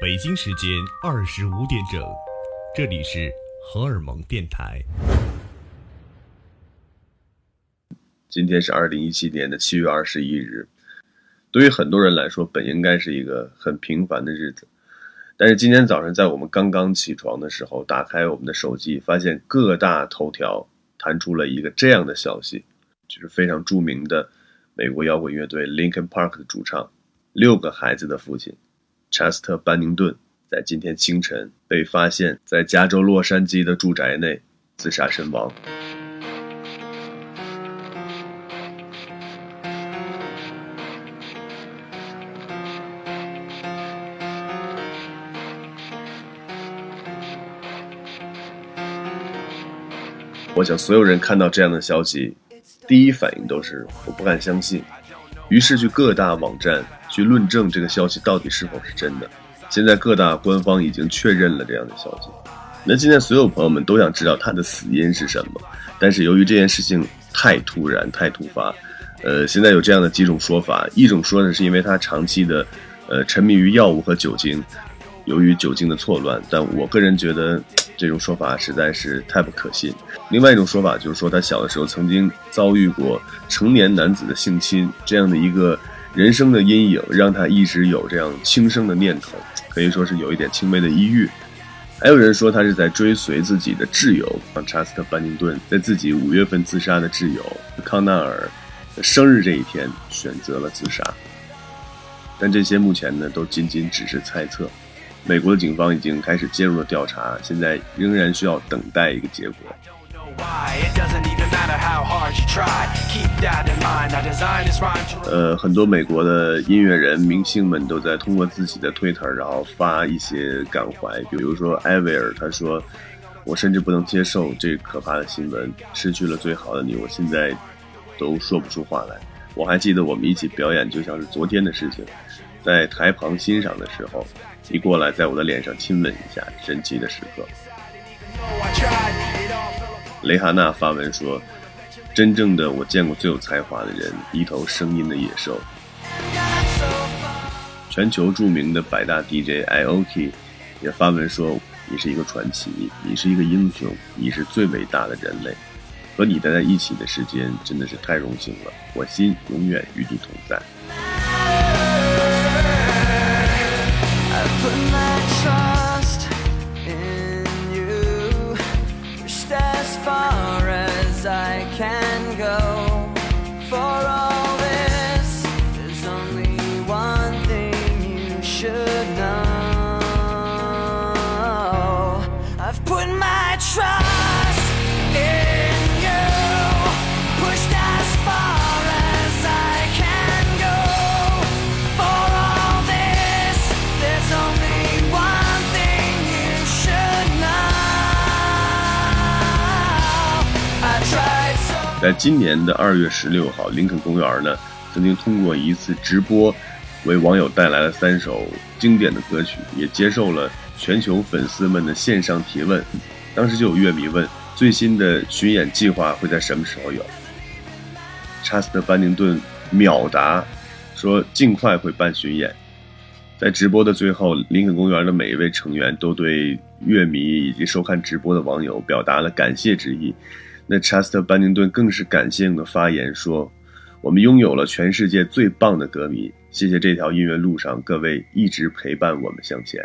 北京时间二十五点整，这里是荷尔蒙电台。今天是二零一七年的七月二十一日，对于很多人来说，本应该是一个很平凡的日子。但是今天早上，在我们刚刚起床的时候，打开我们的手机，发现各大头条弹出了一个这样的消息，就是非常著名的美国摇滚乐队 Linkin Park 的主唱，六个孩子的父亲。查斯特·班宁顿在今天清晨被发现，在加州洛杉矶的住宅内自杀身亡。我想，所有人看到这样的消息，第一反应都是我不敢相信，于是去各大网站。去论证这个消息到底是否是真的。现在各大官方已经确认了这样的消息。那今天所有朋友们都想知道他的死因是什么，但是由于这件事情太突然、太突发，呃，现在有这样的几种说法。一种说呢，是因为他长期的，呃，沉迷于药物和酒精，由于酒精的错乱。但我个人觉得这种说法实在是太不可信。另外一种说法就是说，他小的时候曾经遭遇过成年男子的性侵这样的一个。人生的阴影让他一直有这样轻生的念头，可以说是有一点轻微的抑郁。还有人说他是在追随自己的挚友，查斯特·班宁顿在自己五月份自杀的挚友康纳尔生日这一天选择了自杀。但这些目前呢都仅仅只是猜测。美国的警方已经开始介入了调查，现在仍然需要等待一个结果。呃，很多美国的音乐人、明星们都在通过自己的 Twitter，然后发一些感怀。比如说艾薇儿，他说：“我甚至不能接受这可怕的新闻，失去了最好的你，我现在都说不出话来。”我还记得我们一起表演，就像是昨天的事情。在台旁欣赏的时候，你过来在我的脸上亲吻一下，神奇的时刻。雷哈娜发文说：“真正的我见过最有才华的人，一头声音的野兽。”全球著名的百大 DJ IOK 也发文说：“你是一个传奇，你是一个英雄，你是最伟大的人类。和你待在一起的时间真的是太荣幸了，我心永远与你同在。” Can go 在今年的二月十六号，林肯公园呢，曾经通过一次直播，为网友带来了三首经典的歌曲，也接受了全球粉丝们的线上提问。当时就有乐迷问，最新的巡演计划会在什么时候有？查斯特·班宁顿秒答，说尽快会办巡演。在直播的最后，林肯公园的每一位成员都对乐迷以及收看直播的网友表达了感谢之意。那查斯特·班宁顿更是感性的发言说：“我们拥有了全世界最棒的歌迷，谢谢这条音乐路上各位一直陪伴我们向前。”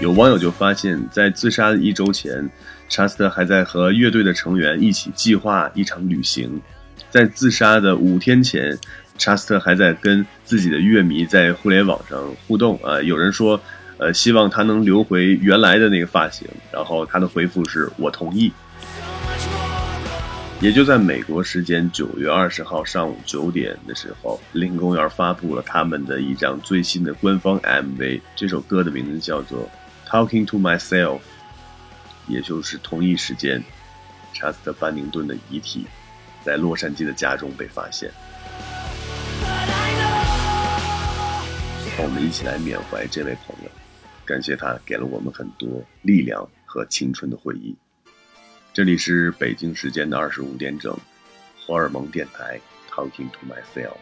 有网友就发现，在自杀的一周前，查斯特还在和乐队的成员一起计划一场旅行；在自杀的五天前，查斯特还在跟自己的乐迷在互联网上互动。啊，有人说，呃，希望他能留回原来的那个发型，然后他的回复是我同意。也就在美国时间九月二十号上午九点的时候，林公园发布了他们的一张最新的官方 MV。这首歌的名字叫做《Talking to Myself》。也就是同一时间，查斯特·班宁顿的遗体在洛杉矶的家中被发现。让我们一起来缅怀这位朋友，感谢他给了我们很多力量和青春的回忆。这里是北京时间的二十五点整，荷尔蒙电台，Talking to myself。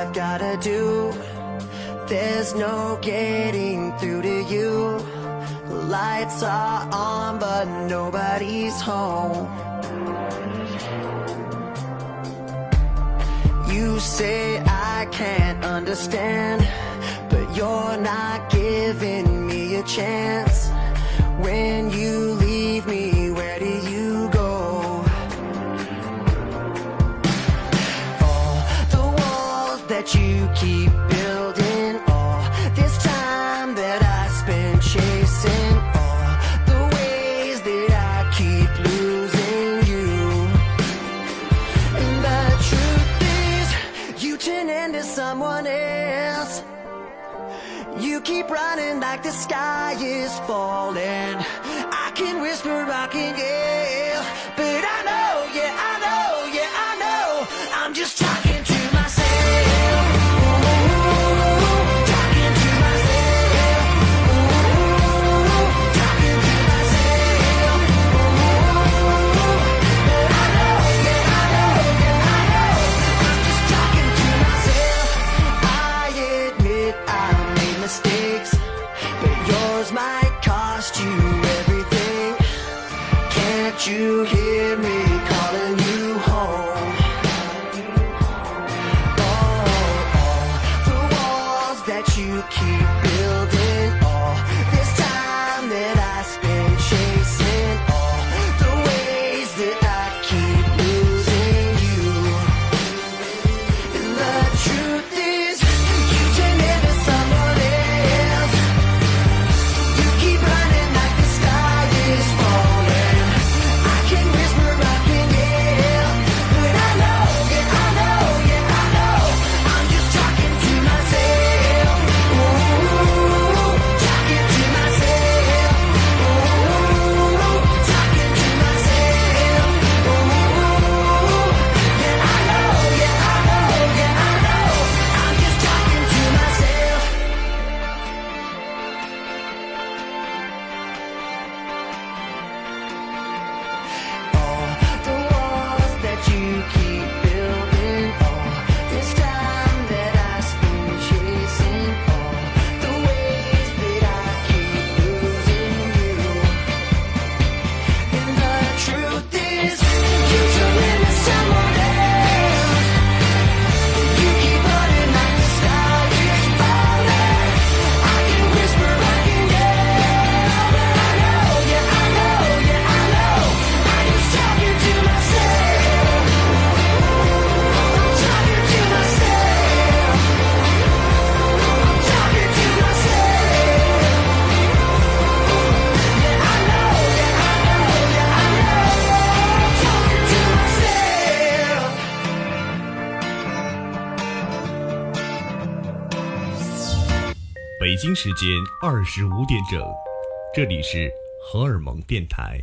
I've gotta do. There's no getting through to you. Lights are on, but nobody's home. You say I can't understand, but you're not giving me a chance. When keep 北京时间二十五点整，这里是荷尔蒙电台。